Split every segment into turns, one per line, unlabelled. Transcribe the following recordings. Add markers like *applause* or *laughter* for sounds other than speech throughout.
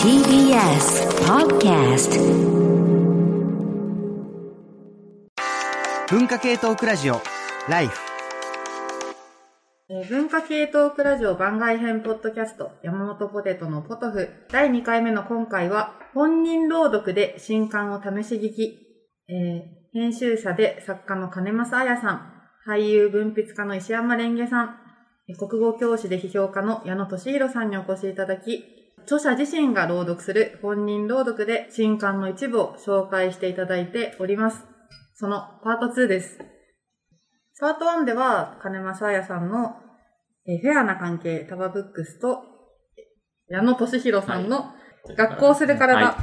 TBS Podcast
文化系トークラジオライフ
えー文化系トークラジオ番外編ポッドキャスト山本ポテトのポトフ。第2回目の今回は本人朗読で新刊を試し聞き、えー編集者で作家の金正彩さん、俳優文筆家の石山レンゲさん、えー国語教師で批評家の矢野俊弘さんにお越しいただき、著者自身が朗読する本人朗読で新刊の一部を紹介していただいております。そのパート2です。パート1では、金正彩さんの、えーフェアな関係、タバブックスと、えー矢野俊弘さんの、学校する体、
はい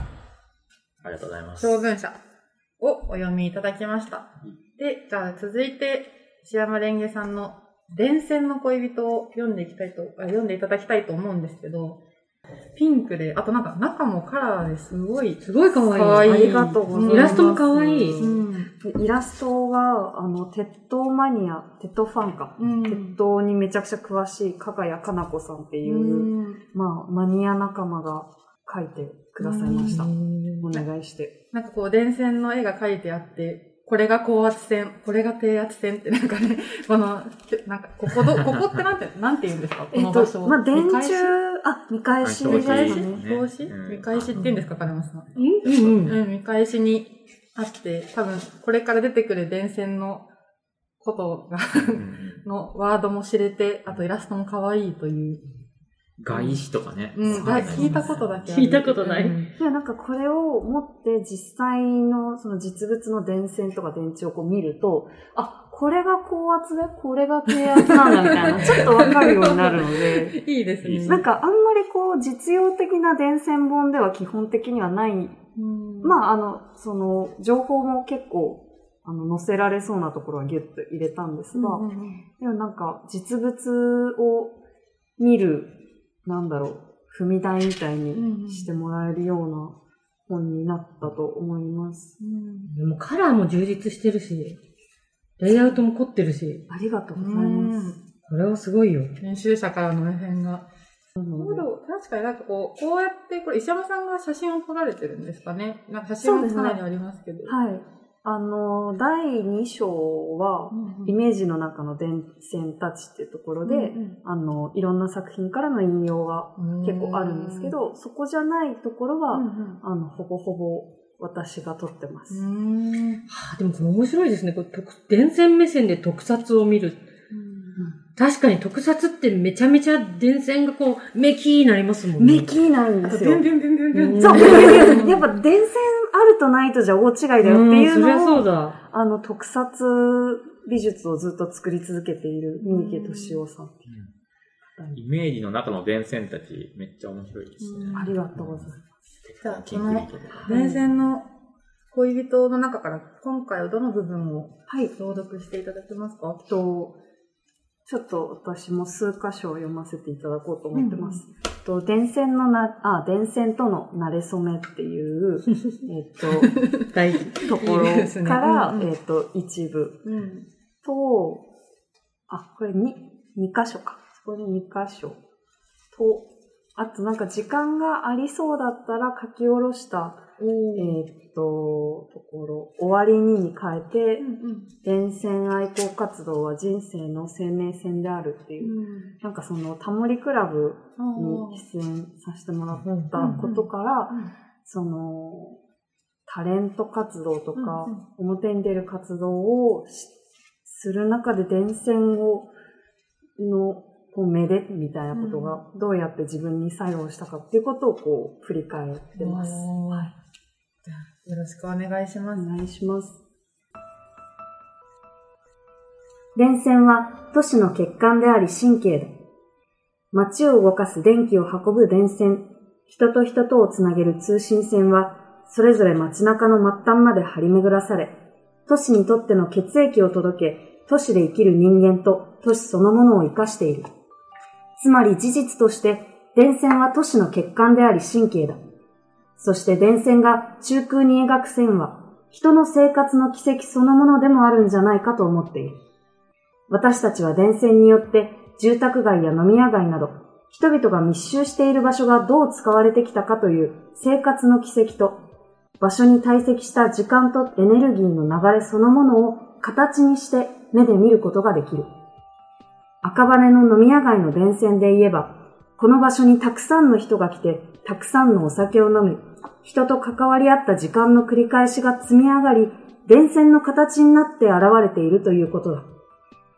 ありがとうございます。
長文社をお読みいただきました。で、じゃあ続いて、石山レンゲさんの伝線の恋人を読んでいきたいと、あ読んでいただきたいと思うんですけど、ピンクで、あとなんか中もカラーですごい、
すごい可愛い。
可愛い
ありがとうございます。イラストも可愛い。
うん。
イラストが、あの、鉄道マニア、鉄道ファンか。
うん。
鉄道にめちゃくちゃ詳しい、加賀谷かな子さんっていう、
うん
まあ、マニア仲間が描いてくださいました。お願いして。
なんかこう、電線の絵が描いてあって、これが高圧線、これが低圧線ってなんかね、*laughs* この、なんか、ここど、*laughs* ここってなんて、なんて言うんですか？こ
えっ
の場所
と、まあ、電
見返し？
柱、あ、見返し
見
です
返し？見返しって言うんですか金松さん。
うん？うん。
うん、見返しにあって、多分、これから出てくる電線のことが、*laughs* のワードも知れて、あとイラストも可愛いという。
外視とかね。
うん、聞いたことだけ
聞いたことない。
うん。
いや、なんかこれを持って実際のその実物の電線とか電池をこう見ると、あ、これが高圧で、これが低圧なんだみたいな、*laughs* ちょっとわかるようになるので、
いいですね。
なんかあんまりこう実用的な電線本では基本的にはない、
うん、
まああの、その情報も結構あの載せられそうなところはギュッと入れたんですが、
うんうんうん。
でもなんか実物を見る、なんだろう、踏み台みたいにしてもらえるような本になったと思います。
でもカラーも充実してるし、レイアウトも凝ってるし、
ありがとうございます。
これはすごいよ。
編集者からの目線が。確かになんかこう、こうやって、これ石山さんが写真を撮られてるんですかねなんか写真もかなりありますけど。
はい。あの、第2章は、イメージの中の電線たちっていうところで、あの、いろんな作品からの引用が結構あるんですけど、そこじゃないところ
うん、
は、
うん
あの、ほぼほぼ私が撮ってます。
うん
はあ、でもこれ面白いですね。これ特電線目線で特撮を見る。確かに特撮ってめちゃめちゃ電線がこう、メキーなりますもんね。
メキーなんですよ。
ビュンビュンビュンビュンビュン。
そう、*laughs* やっぱ電線あるとないとじゃ大違いだよっていう
そりゃそ
のを、
うだ。
あの、特撮美術をずっと作り続けている三池敏夫さん。
イメージの中の電線たち、めっちゃ面白いですね。
ありがとうございます。
じゃあ、この。電線の恋人の中から今回はどの部分を
はい。
朗読していただけますか？
と、ちょっと私も数箇所を読ませていただこうと思ってます。と電線のな、あ、電線との馴れ初めっていう、*laughs* えっ
大事。
と、ところ
いいですね
から、
うんうん
えっと、一部
うん。
と、あ、これに、二箇所か。これ二箇所と、あとなんか時間がありそうだったら書き下ろした、えーっと、ところ、終わりにに変えて、電線愛好活動は人生の生命線であるっていう、なんかそのタモリクラブに出演させてもらったことから、その、タレント活動とか、表に出る活動をしする中で電線を、の、こう、めでみたいなことが、どうやって自分に作用したかっていうことをこう、振り返ってます。はい。
よろしくお願いします。
お願いします。電線は都市の血管であり神経だ。街を動かす電気を運ぶ電線、人と人とをつなげる通信線は、それぞれ街中の末端まで張り巡らされ、都市にとっての血液を届け、都市で生きる人間と都市そのものを生かしている。つまり事実として、電線は都市の血管であり神経だ。そして電線が中空に描く線は、人の生活の奇跡そのものでもあるんじゃないかと思っている。私たちは電線によって住宅街や飲み屋街など、人々が密集している場所がどう使われてきたかという生活の軌跡と、場所に堆積した時間とエネルギーの流れそのものを形にして目で見ることができる。赤羽の飲み屋街の電線で言えば、この場所にたくさんの人が来て、たくさんのお酒を飲み、人と関わり合った時間の繰り返しが積み上がり、電線の形になって現れているということだ。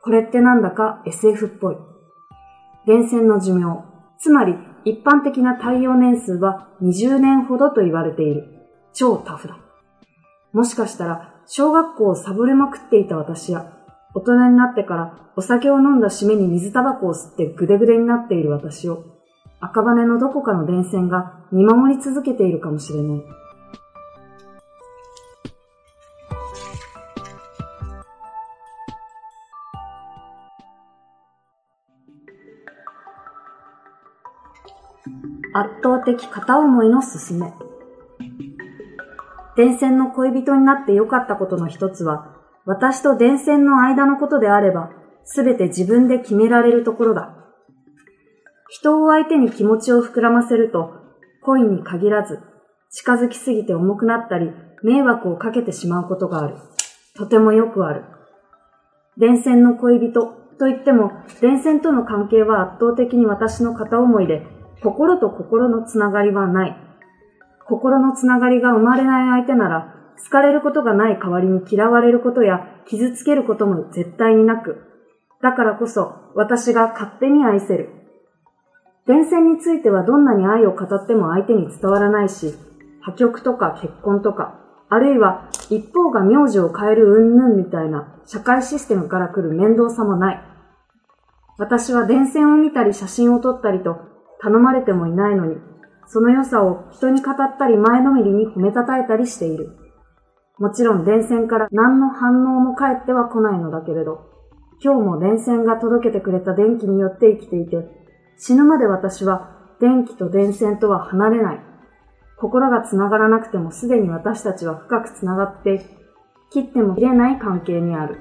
これってなんだか SF っぽい。電線の寿命、つまり一般的な耐用年数は20年ほどと言われている。超タフだ。もしかしたら小学校をサボれまくっていた私や、大人になってからお酒を飲んだ締めに水タバコを吸ってグデグデになっている私を、赤羽のどこかの電線が見守り続けているかもしれない。圧倒的片思いのすすめ。電線の恋人になって良かったことの一つは、私と電線の間のことであれば、すべて自分で決められるところだ。人を相手に気持ちを膨らませると、恋に限らず、近づきすぎて重くなったり、迷惑をかけてしまうことがある。とてもよくある。電線の恋人といっても、電線との関係は圧倒的に私の片思いで、心と心のつながりはない。心のつながりが生まれない相手なら、好かれることがない代わりに嫌われることや傷つけることも絶対になく、だからこそ私が勝手に愛せる。電線についてはどんなに愛を語っても相手に伝わらないし、破局とか結婚とか、あるいは一方が名字を変える云々みたいな社会システムから来る面倒さもない。私は電線を見たり写真を撮ったりと頼まれてもいないのに、その良さを人に語ったり前のめりに褒めたたえたりしている。もちろん電線から何の反応も返っては来ないのだけれど、今日も電線が届けてくれた電気によって生きていて、死ぬまで私は電気と電線とは離れない。心が繋がらなくてもすでに私たちは深く繋がって、切っても切れない関係にある。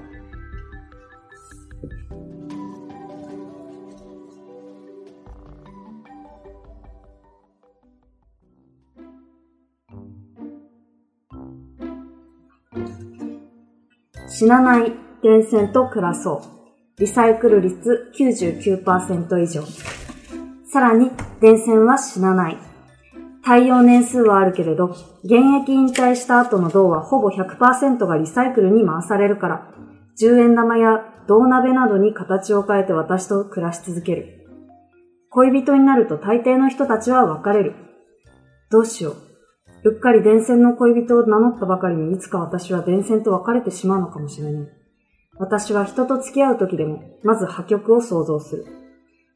死なない電線と暮らそう。リサイクル率99%以上。さらに、電線は死なない。耐用年数はあるけれど、現役引退した後の銅はほぼ100%がリサイクルに回されるから、10円玉や銅鍋などに形を変えて私と暮らし続ける。恋人になると大抵の人たちは別れる。どうしよう。うっかり電線の恋人を名乗ったばかりにいつか私は電線と別れてしまうのかもしれない。私は人と付き合う時でも、まず破局を想像する。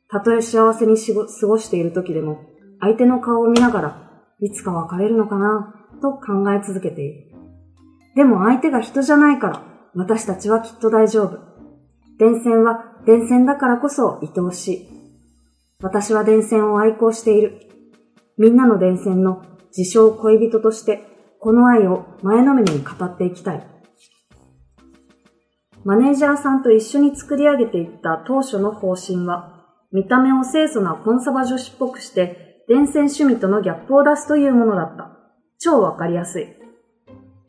たとえ幸せに過ごしている時でも、相手の顔を見ながら、いつか別れるのかな、と考え続けている。でも相手が人じゃないから、私たちはきっと大丈夫。電線は電線だからこそ愛おしい。私は電線を愛好している。みんなの電線の自称恋人として、この愛を前のめりに語っていきたい。マネージャーさんと一緒に作り上げていった当初の方針は、見た目を清楚なコンサバ女子っぽくして、伝染趣味とのギャップを出すというものだった。超わかりやすい。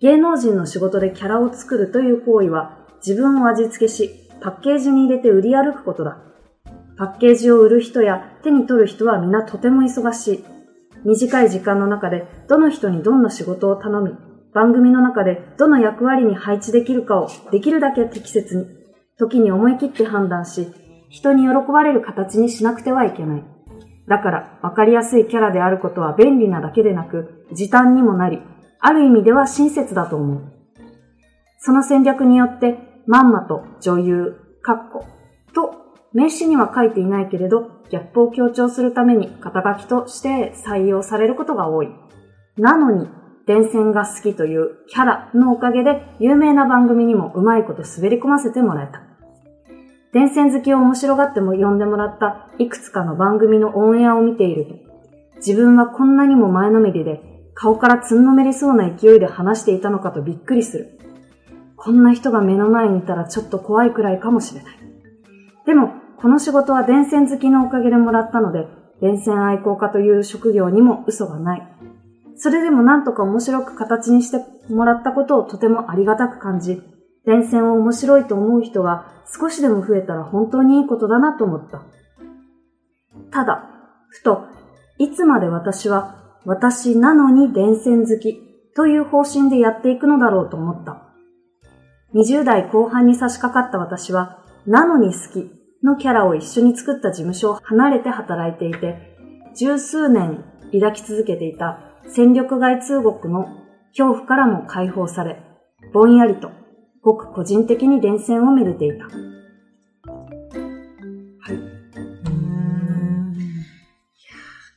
芸能人の仕事でキャラを作るという行為は、自分を味付けし、パッケージに入れて売り歩くことだ。パッケージを売る人や手に取る人は皆とても忙しい。短い時間の中でどの人にどんな仕事を頼み、番組の中でどの役割に配置できるかをできるだけ適切に、時に思い切って判断し、人に喜ばれる形にしなくてはいけない。だから、わかりやすいキャラであることは便利なだけでなく、時短にもなり、ある意味では親切だと思う。その戦略によって、まんまと女優、カッコ、と名詞には書いていないけれど、ギャップを強調するために肩書きとして採用されることが多い。なのに、電線が好きというキャラのおかげで有名な番組にもうまいこと滑り込ませてもらえた。電線好きを面白がっても呼んでもらったいくつかの番組のオンエアを見ていると、自分はこんなにも前のめりで顔からつんのめりそうな勢いで話していたのかとびっくりする。こんな人が目の前にいたらちょっと怖いくらいかもしれない。でも、この仕事は電線好きのおかげでもらったので、電線愛好家という職業にも嘘がない。それでもなんとか面白く形にしてもらったことをとてもありがたく感じ、電線を面白いと思う人が少しでも増えたら本当にいいことだなと思った。ただ、ふと、いつまで私は私なのに電線好きという方針でやっていくのだろうと思った。20代後半に差し掛かった私は、なのに好きのキャラを一緒に作った事務所を離れて働いていて、十数年抱き続けていた戦力外通告の恐怖からも解放され、ぼんやりと、ごく個人的に電線をめでていた。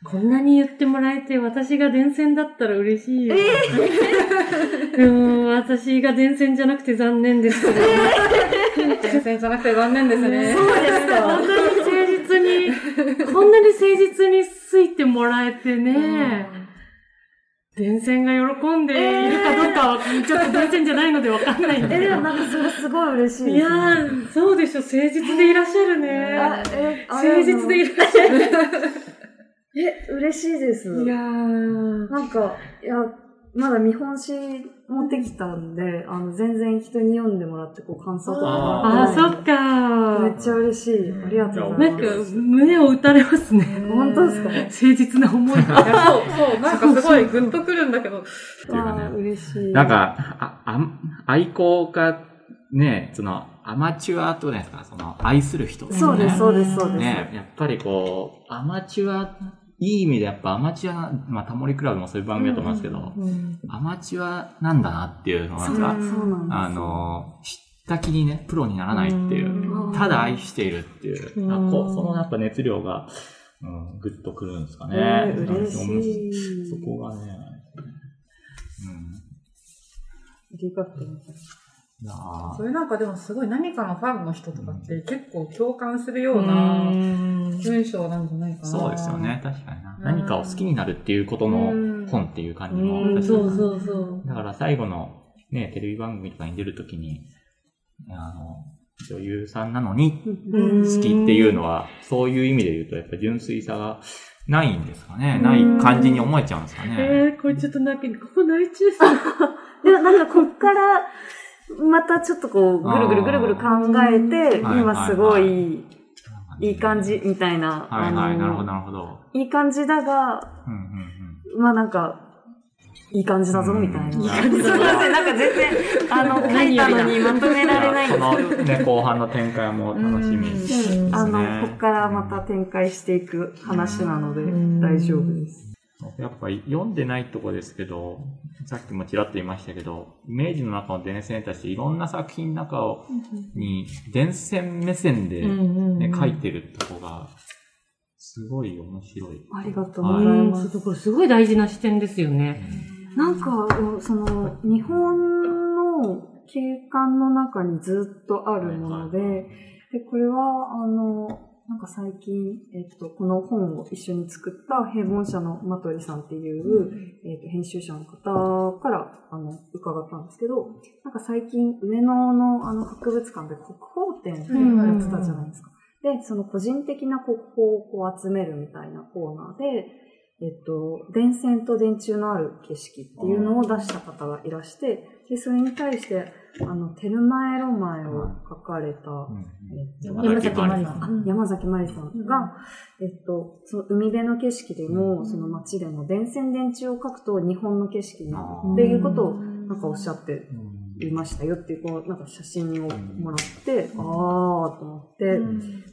こんなに言ってもらえて、私が電線だったら嬉しいよ。でも、私が電線じゃなくて残念ですけど。
電線じゃなくて残念ですね。
そうですか。
こんなに誠実に、こんなに誠実についてもらえてね、電線が喜んでいるかどうかは、ちょっと電線じゃないのでわかんないんだ
え。でもなんかそれすごい嬉しいです、ね。
いやー、そうでしょ、誠実でいらっしゃるね。
あえあ
誠実でいらっしゃる。
え、嬉しいです。
いやー。
なんか、いや、まだ見本誌持ってきたんで、あの、全然人に読んでもらって、こう、感想とか
あー、そっか
めっちゃ嬉しい。ありがとうござ
ないんか
ます。、
胸を打たれますね。*laughs*
本当ですか？
誠実な思いが。
そう、そう、なんかすごいグッとくるんだけど。
あー嬉しい。
なんか、あ、あ愛好家、ね、その、アマチュアとね、その、愛する人、ね。
そうです、そうです、そうです。
ね、やっぱりこう、アマチュア、いい意味でやっぱアマチュア、まあ、タモリクラブもそういう番組だと思いますけど、アマチュアなんだなっていうのが、
そう
なんか。あの、知った気にね、プロにならないっていう
う、ん
ただ愛しているっていう、
うん
あこうそのやっぱ熱量が、うん、ぐっとくるんですかね。
えー嬉しい
そこがね、
うございます。
それなんかでもすごい何かのファンの人とかって結構共感するような文章なんじゃないかな。
そうですよね、確かにな。
うん
何かを好きになるっていうことの本っていう感じも
うん、
確かに
そうそうそう。
だから最後のね、テレビ番組とかに出るときに、あの、女優さんなのに
うん
好きっていうのは、そういう意味で言うと、やっぱ純粋さがないんですかね。ない感じに思えちゃうんですかね。
えー、これちょっと泣き、ここ泣いちゃう。*laughs*
でもなんかこっから、またちょっとこう、ぐるぐるぐるぐる考えて、今すご
はい
い、いい感じみたいな。
はいはい、
あの
なるほど、なるほど。
いい感じだが、
うんうん
まあなんか、いい感じだぞ、みたいな。
うん
すいません、なんか全然、あの、書いたのにまとめられないん
そ
ですけど。
のね、後半の展開も楽しみですね。
あの、こっからまた展開していく話なので
ん
大丈夫です。
やっぱり読んでないとこですけど、さっきもちらっと言いましたけど、イメージの中の電線たちいろんな作品の中をに電線目線で、ね書いてるとこが、すごい面白い。
ありがとうござい
うん、
ます。
これすごい大事な視点ですよね。
なんか、その、日本の景観の中にずっとあるもので、で、これは、あの、なんか最近、えっと、この本を一緒に作った平凡社のマトリさんっていう、えっと、編集者の方から、あの、伺ったんですけど、なんか最近、上野のあの博物館で国宝展やってたじゃないですか。で、その個人的な国宝をこう集めるみたいなコーナーで、えっと、電線と電柱のある景色っていうのを出した方がいらして、で、それに対して、あの、テルマエロマエを書かれた、えっと
山崎まりさん。
あ山崎まりさんが、えっと、その海辺の景色でも、その街でも電線電柱を描くと日本の景色になるっていうことをなんかおっしゃっていましたよっていう、こう、なんか写真をもらって、あーと思って、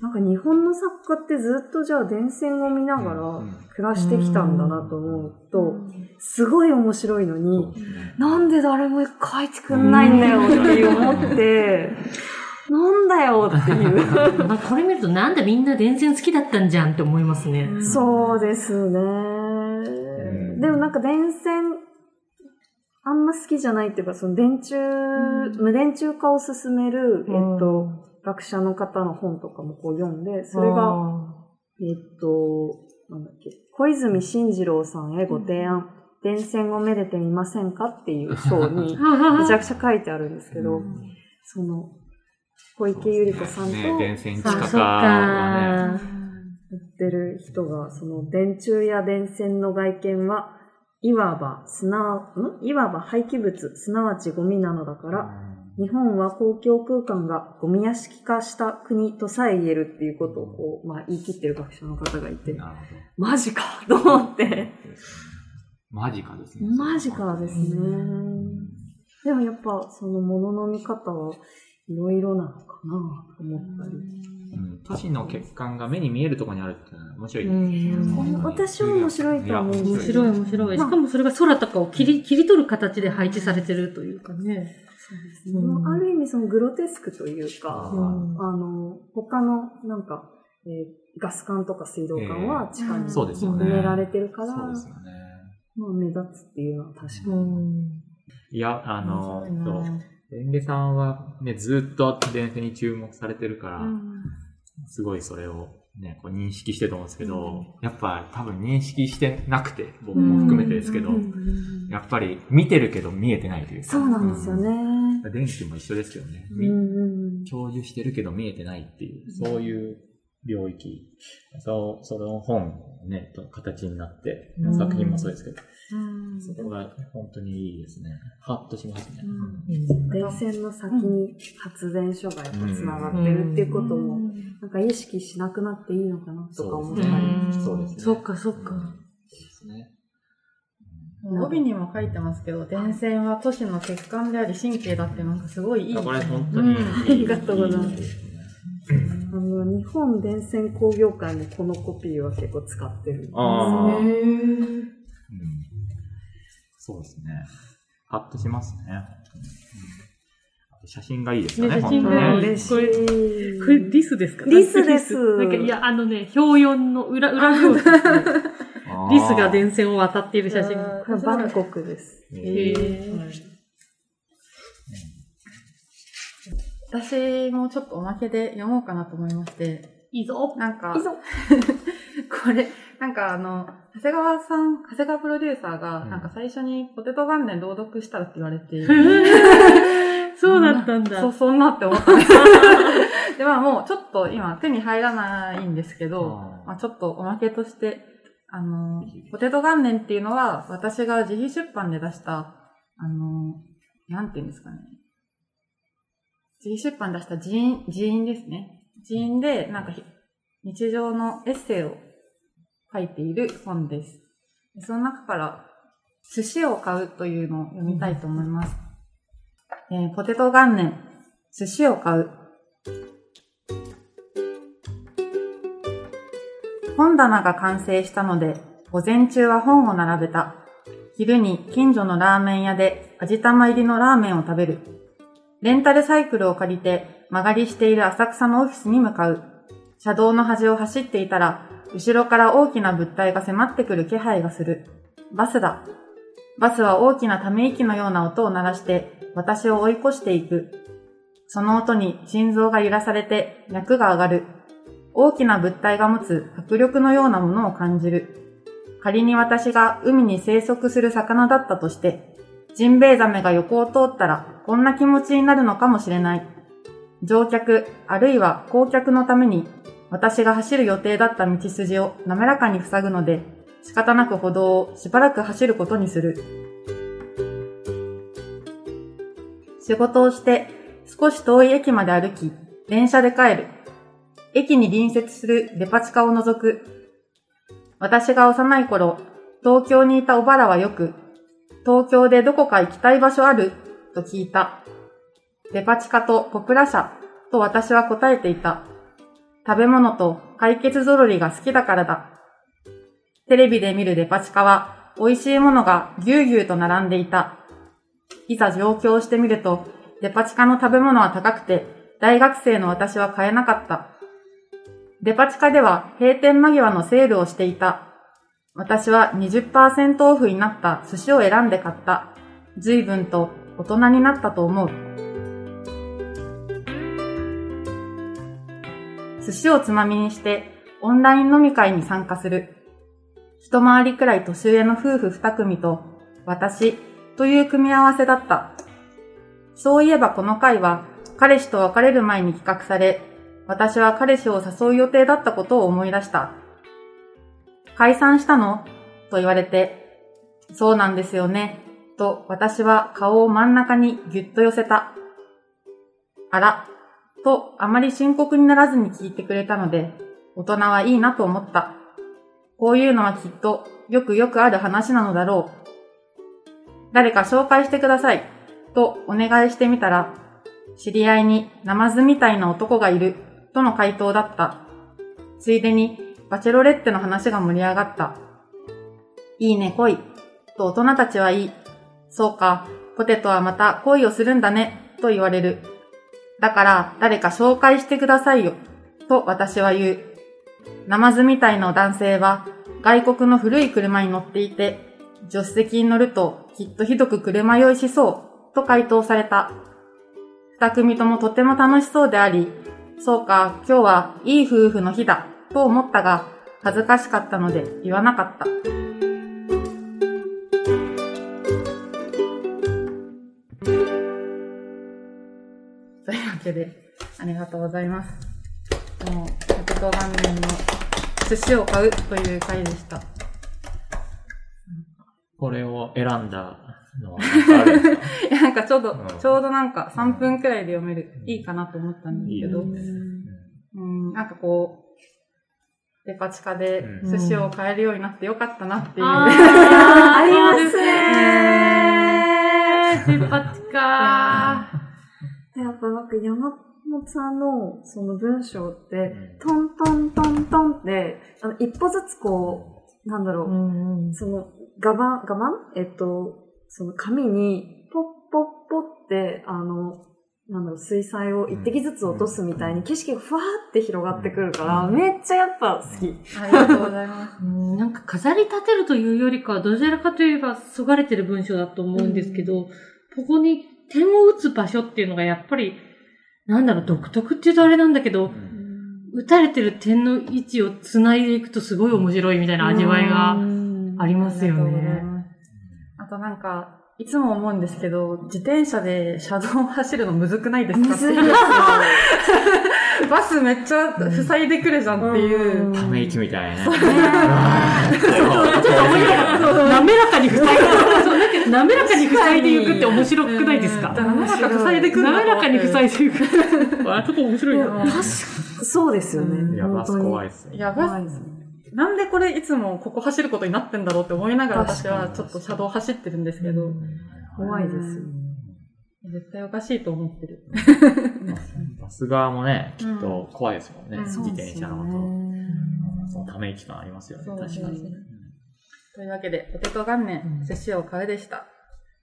なんか日本の作家ってずっとじゃあ電線を見ながら暮らしてきたんだなと思うと、すごい面白いのに、なんで誰も書いてくんないんだよって思って、なんだよっていう。
なんかこれ見るとなんだみんな電線好きだったんじゃんって思いますね。
そうですね。でもなんか電線、あんま好きじゃないっていうか、その電柱、無電柱化を進める、えっと、学者の方の本とかもこう読んで、それが、えっと、なんだっけ、小泉進次郎さんへご提案、電線をめでてみませんかっていう章に、*laughs* めちゃくちゃ書いてあるんですけど、その、小池百合子さんと
ね、電線地
あ、そっ
下化はね。
か。
言ってる人が、その電柱や電線の外見は、いわば、すなわ、ん？いわば廃棄物、すなわちゴミなのだから、日本は公共空間がゴミ屋敷化した国とさえ言えるっていうことをこう、まあ言い切ってる学者の方がいて、マジかと思って。
ど。マジかですね。
マジかですね。でもやっぱそのものの見方はいろいろなのかなと思ったり。
うん都市の欠陥が目に見えるところにあるっていうのは面白い。
うん
私は面白いと思う
や
面白い面白い。しかもそれが空とかを切り、切り取る形で配置されてるというかね。
そうですね。
うん
ある意味そのグロテスクというか、
うん
あの、他のなんか、えーガス管とか水道管は地下に
そうですよね。
埋められてるから、
そうですよね。
まあ目立つっていうのは確かに。
うん。
いや、あの、レンゲさんはね、ずっと電線に注目されてるから、すごいそれをね、こう認識してると思うんですけど、やっぱ多分認識してなくて、僕も含めてですけど、やっぱり見てるけど見えてないというか。
そうなんですよね。
うん電気も一緒ですよね。共有してるけど見えてないっていう、そういう領域。そう、その本、ね、と形になって、
うん。
作品もそうですけど、
うん。
そこが本当にいいですね。ハッとしますね。
電線の先に発電所がやっぱ繋がってるっていうことも、なんか意識しなくなっていいのかなとか思ったり。
そうですね。
そっかそっか。
ですね。
帯にも書いてますけど、電線は都市の血管であり神経だってなんかすごいいい。
これ本当に、
うん。
ありがとうございます。
いですね
あの、日本電線工業会もこのコピーは結構使ってるんですよ
ああ、
へ
うん
ー
そうですね。ハッとしますね。写真がいいですよね、
ね写真。がいい
嬉し
これ
い。
これリスですか？
リスです
なんか、いや、あのね、表四の裏、裏表紙ですね。*laughs* リスが電線を渡っている写真。
これバンコクです。
え
へ
ー
ー
私もちょっとおまけで読もうかなと思いまして、
いいぞ。
なんか
いい、ぞ *laughs*
これ、なんかあの、長谷川さん、長谷川プロデューサーが、
うん
なんか最初にポテト元年朗読したらって言われて、*laughs*
そうだったんだ。
そう、そんなって思ったんです。*laughs* で、まあもうちょっと今手に入らないんですけど、まあちょっとおまけとして、あの、ポテト元年っていうのは私が自費出版で出した、あの、なんていうんですかね。自費出版で出した人員、人員ですね。人員で、なんかひ日常のエッセイを書いている本です。でその中から、寿司を買うというのを読みたいと思います。えーポテト元年、寿司を買う。本棚が完成したので、午前中は本を並べた。昼に近所のラーメン屋で味玉入りのラーメンを食べる。レンタルサイクルを借りて曲がりしている浅草のオフィスに向かう。車道の端を走っていたら、後ろから大きな物体が迫ってくる気配がする。バスだ。バスは大きなため息のような音を鳴らして、私を追い越していく。その音に心臓が揺らされて脈が上がる。大きな物体が持つ迫力のようなものを感じる。仮に私が海に生息する魚だったとして、ジンベエザメが横を通ったらこんな気持ちになるのかもしれない。乗客、あるいは降客のために私が走る予定だった道筋を滑らかに塞ぐので、仕方なく歩道をしばらく走ることにする。仕事をして少し遠い駅まで歩き、電車で帰る。駅に隣接するデパ地下を除く。私が幼い頃、東京にいたおばらはよく、東京でどこか行きたい場所あると聞いた。デパ地下とポプラ社と私は答えていた。食べ物と解決ぞろりが好きだからだ。テレビで見るデパ地下は美味しいものがぎゅうぎゅうと並んでいた。いざ上京してみると、デパ地下の食べ物は高くて、大学生の私は買えなかった。デパ地下では閉店間際のセールをしていた。私は20%オフになった寿司を選んで買った。随分と大人になったと思う。寿司をつまみにしてオンライン飲み会に参加する。一回りくらい年上の夫婦二組と私という組み合わせだった。そういえばこの回は彼氏と別れる前に企画され、私は彼氏を誘う予定だったことを思い出した。解散したの？と言われて、そうなんですよね。と私は顔を真ん中にぎゅっと寄せた。あら、とあまり深刻にならずに聞いてくれたので、大人はいいなと思った。こういうのはきっとよくよくある話なのだろう。誰か紹介してください。とお願いしてみたら、知り合いにナマズみたいな男がいる。との回答だった。ついでにバチェロレッテの話が盛り上がった。いいね恋。と大人たちは言い、そうか、ポテトはまた恋をするんだね。と言われる。だから誰か紹介してくださいよ。と私は言う。ナマズみたいな男性は外国の古い車に乗っていて、助手席に乗るときっとひどく車酔いしそう。と回答された。二組ともとても楽しそうであり、そうか、今日はいい夫婦の日だ。と思ったが、恥ずかしかったので言わなかった。けで、ありがとうございます。もう、110元年の寿司を買うという回でした。
これを選んだのは何かあるんですか
いや、なんかちょうど、
うん
ちょうどなんか3分くらいで読める、いいかなと思ったんですけど、
いい
うん、なんかこう、デパ地下で
うん
寿司を買えるようになってよかったなっていう。*laughs*
あ
あります
ね
ね。
デパ地下。
ぱなんか山本さんのその文章って、
うん。
トントントントンって、あの、一歩ずつこう、なんだろう、その、ガバン、ガバン？えっと、その紙に、ポッポッポって、あの、なんだろう、水彩を一滴ずつ落とすみたいに景色がふわーって広がってくるから、めっちゃやっぱ好き。
ありがとうございます。*laughs*
うん。なんか飾り立てるというよりかは、どちらかといえば、そがれてる文章だと思うんですけど、ここに点を打つ場所っていうのがやっぱり、なんだろう、独特って言うとあれなんだけど、打たれてる点の位置を繋いでいくとすごい面白いみたいな味わいがありますよね。
あとなんか、いつも思うんですけど、自転車で車道を走るのむずくないですか
むずいですよ。*laughs*
バスめっちゃ塞いでくるじゃんっていう。
ため息みたいなね。
ちょっと面白かった。滑らかに塞いで、そうなんか *laughs* 滑らかに塞いでいくって面白くないですか？
うん滑らか塞いでくんだ
滑らかに塞い
で
でいく。*laughs* あ、ちょっと面白いな。
確かそうですよね。
いや、バス
本当に
怖いっす
や、バス、
怖いですね。
なんでこれいつもここ走ることになってんだろうって思いながら私はちょっと車道走ってるんですけど、
怖いですよ。
絶対おかしいと思ってる。*laughs*
バス側もね、きっと怖いですもんね。
うん
自転車のこと。
ね
そのため息感ありますよね、確かに。
というわけで、ポテト元年、寿司を買うでした。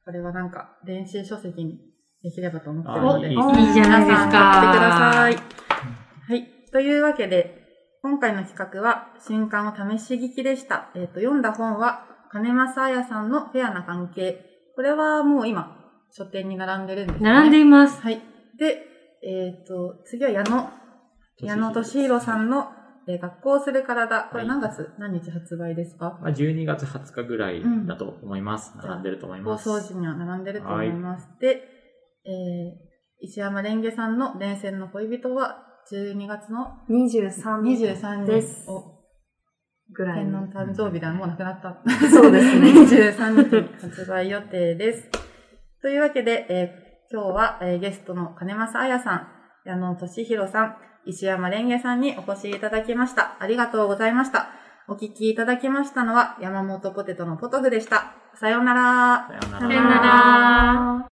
これはなんか、電子書籍にできればと思ってるので、
あいい
ですね
いいじゃないですか。
買ってください。はい。というわけで、今回の企画は、新刊を試し聞きでした。えっ、と、読んだ本は、金正彩さんのフェアな関係。これはもう今、書店に並んでるんですね。
並んでいます。
はい。で、えっ、と、次は矢野、矢野俊弘さんの、えー学校する体。これ何月、何日発売ですか？
まあ、12月20日ぐらいだと思います。並んでると思い
放
ます。
送時には並んでると思います。で、えー、石山レンゲさんの伝線の恋人は12月の
23
23日
です。
お
ぐらいの
天皇。誕生日ではもうなくなった。
そうですね *laughs*
23日に発売予定です。というわけで、えー今日は、えーゲストの金正彩さん、矢野俊弘さん、石山レンゲさんにお越しいただきました。ありがとうございました。お聞きいただきましたのは山本ポテトのポトフでした。さようなら。
さような
さようなら。